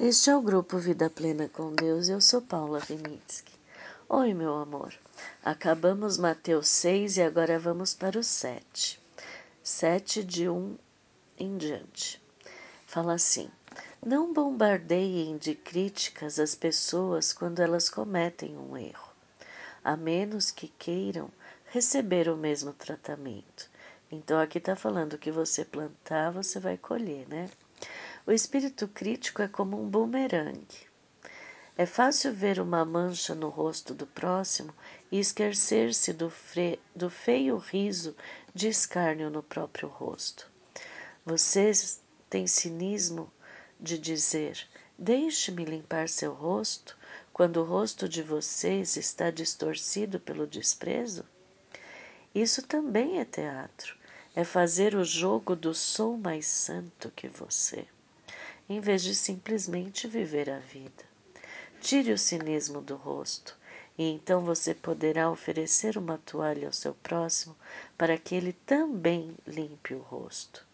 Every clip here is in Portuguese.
Este é o grupo Vida Plena com Deus eu sou Paula Vinitsky. Oi, meu amor. Acabamos Mateus 6 e agora vamos para o 7. 7 de 1 em diante. Fala assim: Não bombardeiem de críticas as pessoas quando elas cometem um erro, a menos que queiram receber o mesmo tratamento. Então aqui está falando que você plantar, você vai colher, né? O espírito crítico é como um bumerangue. É fácil ver uma mancha no rosto do próximo e esquecer-se do, do feio riso de escárnio no próprio rosto. Vocês têm cinismo de dizer: Deixe-me limpar seu rosto, quando o rosto de vocês está distorcido pelo desprezo? Isso também é teatro. É fazer o jogo do sou mais santo que você em vez de simplesmente viver a vida. Tire o cinismo do rosto, e então você poderá oferecer uma toalha ao seu próximo para que ele também limpe o rosto.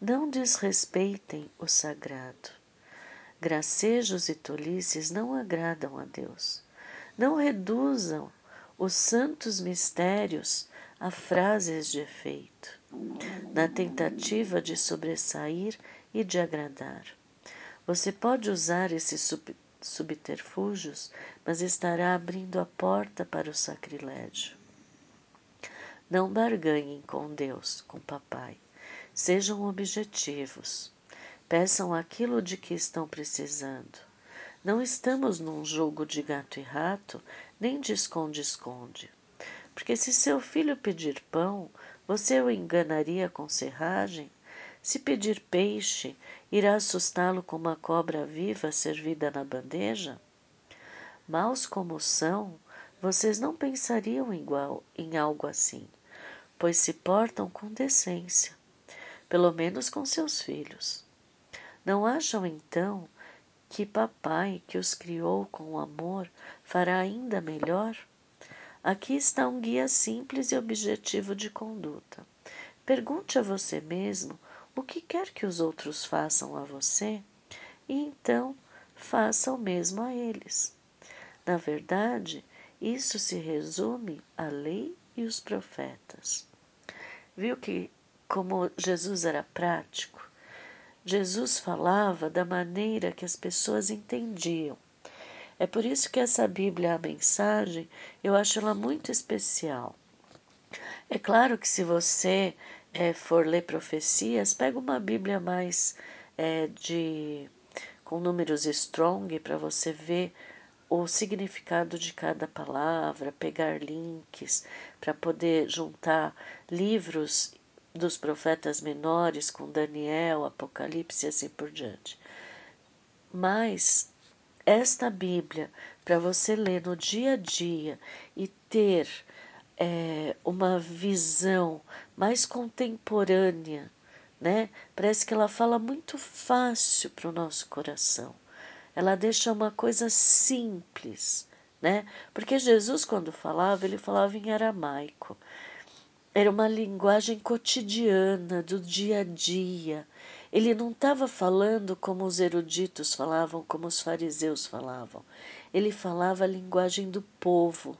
Não desrespeitem o sagrado. Gracejos e tolices não agradam a Deus. Não reduzam os santos mistérios a frases de efeito, na tentativa de sobressair e de agradar. Você pode usar esses sub subterfúgios, mas estará abrindo a porta para o sacrilégio. Não barganhem com Deus, com Papai. Sejam objetivos. Peçam aquilo de que estão precisando. Não estamos num jogo de gato e rato, nem de esconde-esconde. Porque se seu filho pedir pão, você o enganaria com serragem? Se pedir peixe, irá assustá-lo com uma cobra viva servida na bandeja? Maus como são, vocês não pensariam igual em algo assim, pois se portam com decência, pelo menos com seus filhos. Não acham então que papai, que os criou com amor, fará ainda melhor? Aqui está um guia simples e objetivo de conduta. Pergunte a você mesmo o que quer que os outros façam a você, e então faça o mesmo a eles. Na verdade, isso se resume à lei e os profetas. Viu que, como Jesus era prático, Jesus falava da maneira que as pessoas entendiam. É por isso que essa Bíblia, a mensagem, eu acho ela muito especial. É claro que se você é, for ler profecias, pega uma Bíblia mais é, de com números strong para você ver o significado de cada palavra, pegar links para poder juntar livros dos profetas menores com Daniel, Apocalipse e assim por diante. Mas esta Bíblia, para você ler no dia a dia e ter é, uma visão mais contemporânea, né? Parece que ela fala muito fácil para o nosso coração. Ela deixa uma coisa simples, né? Porque Jesus, quando falava, ele falava em aramaico. Era uma linguagem cotidiana, do dia a dia. Ele não estava falando como os eruditos falavam, como os fariseus falavam. Ele falava a linguagem do povo,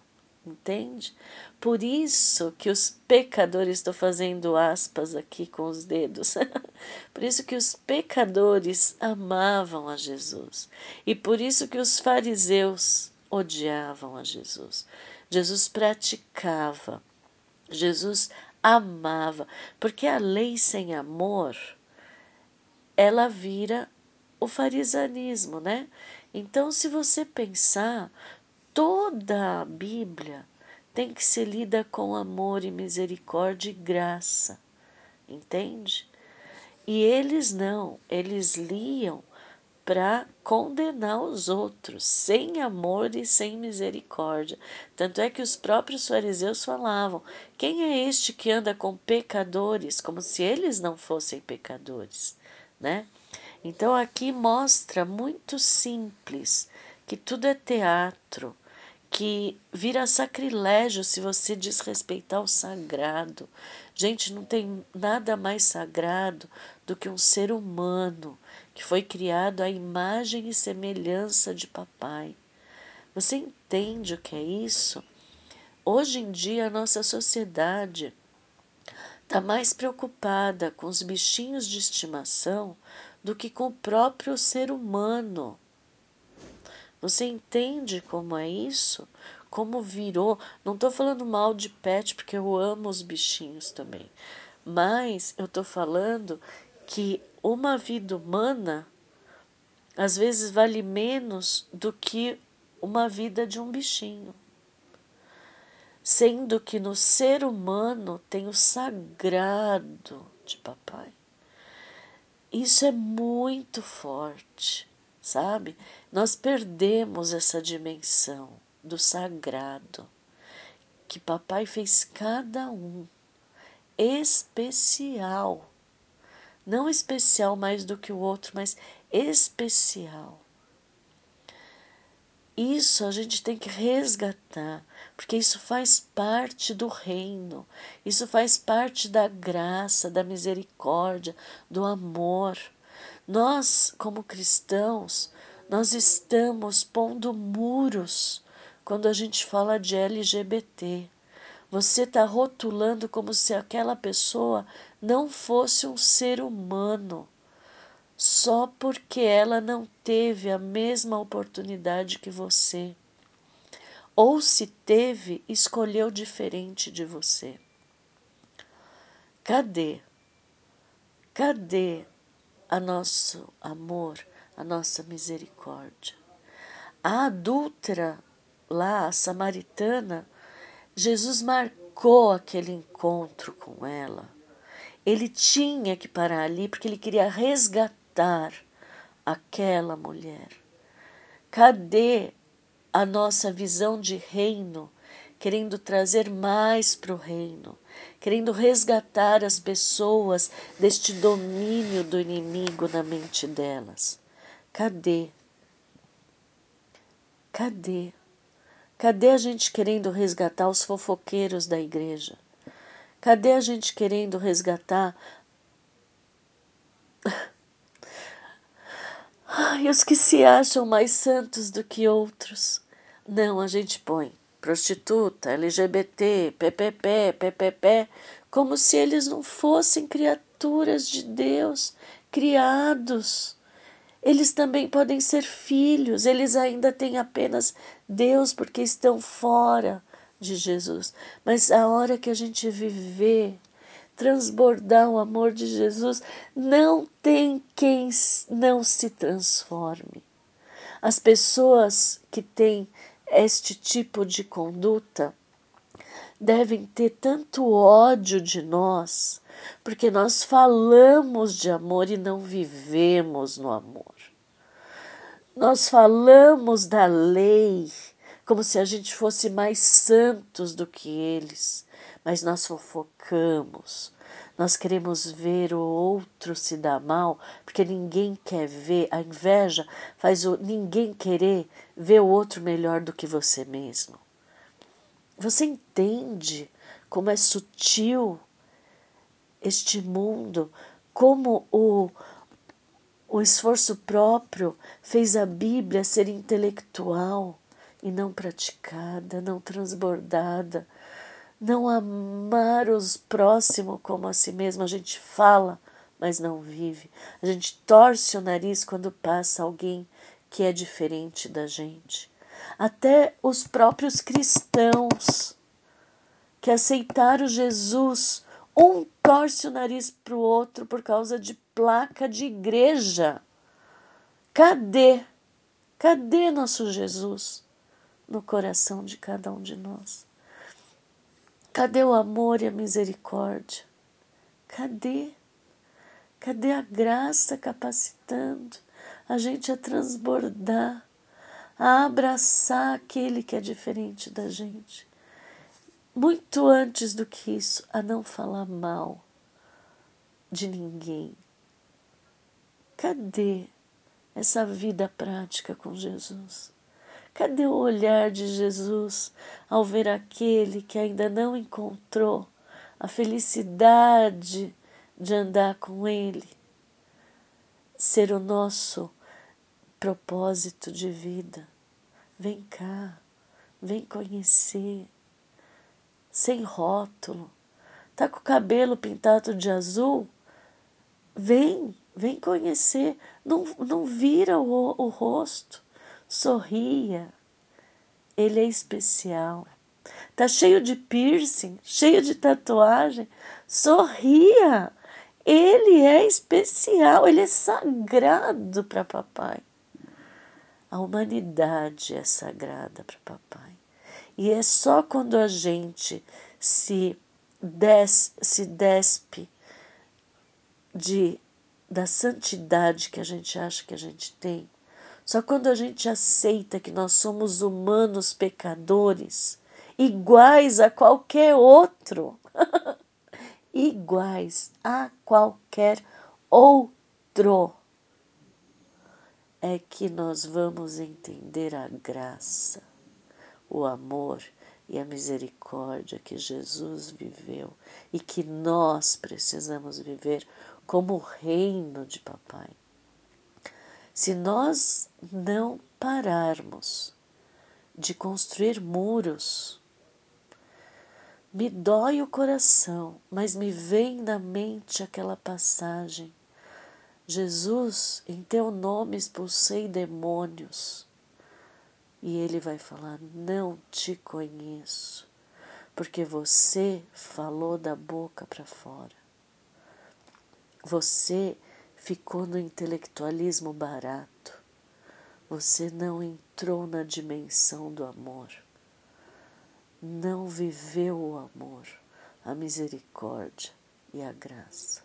entende? Por isso que os pecadores, estou fazendo aspas aqui com os dedos, por isso que os pecadores amavam a Jesus e por isso que os fariseus odiavam a Jesus. Jesus praticava, Jesus amava, porque a lei sem amor, ela vira o farisanismo, né? Então, se você pensar, toda a Bíblia tem que ser lida com amor e misericórdia e graça, entende? E eles não, eles liam para condenar os outros, sem amor e sem misericórdia. Tanto é que os próprios fariseus falavam: quem é este que anda com pecadores, como se eles não fossem pecadores, né? Então aqui mostra muito simples que tudo é teatro, que vira sacrilégio se você desrespeitar o sagrado. Gente, não tem nada mais sagrado do que um ser humano que foi criado à imagem e semelhança de papai. Você entende o que é isso? Hoje em dia, a nossa sociedade está mais preocupada com os bichinhos de estimação do que com o próprio ser humano. Você entende como é isso? Como virou? Não estou falando mal de pet, porque eu amo os bichinhos também. Mas eu estou falando que uma vida humana às vezes vale menos do que uma vida de um bichinho. Sendo que no ser humano tem o sagrado de papai. Isso é muito forte, sabe? Nós perdemos essa dimensão do sagrado que papai fez cada um especial. Não especial mais do que o outro, mas especial. Isso a gente tem que resgatar, porque isso faz parte do reino, isso faz parte da graça, da misericórdia, do amor. Nós, como cristãos, nós estamos pondo muros quando a gente fala de LGBT. Você está rotulando como se aquela pessoa não fosse um ser humano, só porque ela não teve a mesma oportunidade que você. Ou se teve, escolheu diferente de você. Cadê? Cadê a nosso amor, a nossa misericórdia? A adúltera lá, a samaritana, Jesus marcou aquele encontro com ela. Ele tinha que parar ali porque ele queria resgatar aquela mulher. Cadê a nossa visão de reino, querendo trazer mais para o reino, querendo resgatar as pessoas deste domínio do inimigo na mente delas? Cadê? Cadê? Cadê a gente querendo resgatar os fofoqueiros da igreja? Cadê a gente querendo resgatar Ai, os que se acham mais santos do que outros? Não, a gente põe prostituta, LGBT, PPP, PPP, como se eles não fossem criaturas de Deus, criados eles também podem ser filhos, eles ainda têm apenas Deus porque estão fora de Jesus. Mas a hora que a gente viver, transbordar o amor de Jesus, não tem quem não se transforme. As pessoas que têm este tipo de conduta devem ter tanto ódio de nós, porque nós falamos de amor e não vivemos no amor. Nós falamos da lei como se a gente fosse mais santos do que eles, mas nós fofocamos. Nós queremos ver o outro se dar mal, porque ninguém quer ver, a inveja faz o ninguém querer ver o outro melhor do que você mesmo. Você entende como é sutil este mundo, como o, o esforço próprio fez a Bíblia ser intelectual e não praticada, não transbordada. Não amar os próximos como a si mesmo. A gente fala, mas não vive. A gente torce o nariz quando passa alguém que é diferente da gente. Até os próprios cristãos que aceitaram Jesus, um torce o nariz para o outro por causa de placa de igreja. Cadê? Cadê nosso Jesus no coração de cada um de nós? Cadê o amor e a misericórdia? Cadê? Cadê a graça capacitando a gente a transbordar, a abraçar aquele que é diferente da gente? Muito antes do que isso, a não falar mal de ninguém, Cadê essa vida prática com Jesus? Cadê o olhar de Jesus ao ver aquele que ainda não encontrou a felicidade de andar com Ele? ser o nosso propósito de vida. Vem cá, vem conhecer, sem rótulo. Tá com o cabelo pintado de azul? Vem, vem conhecer. Não, não vira o, o rosto. Sorria. Ele é especial. Tá cheio de piercing, cheio de tatuagem. Sorria. Ele é especial, ele é sagrado para papai. A humanidade é sagrada para papai. E é só quando a gente se, des, se despe de, da santidade que a gente acha que a gente tem, só quando a gente aceita que nós somos humanos pecadores, iguais a qualquer outro, iguais a qualquer outro, é que nós vamos entender a graça, o amor e a misericórdia que Jesus viveu e que nós precisamos viver como reino de Papai. Se nós não pararmos de construir muros, me dói o coração, mas me vem na mente aquela passagem. Jesus, em teu nome expulsei demônios. E ele vai falar: Não te conheço, porque você falou da boca para fora. Você ficou no intelectualismo barato. Você não entrou na dimensão do amor não viveu o amor, a misericórdia e a graça.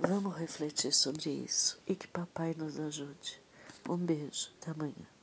Vamos refletir sobre isso e que papai nos ajude. Um beijo, até amanhã.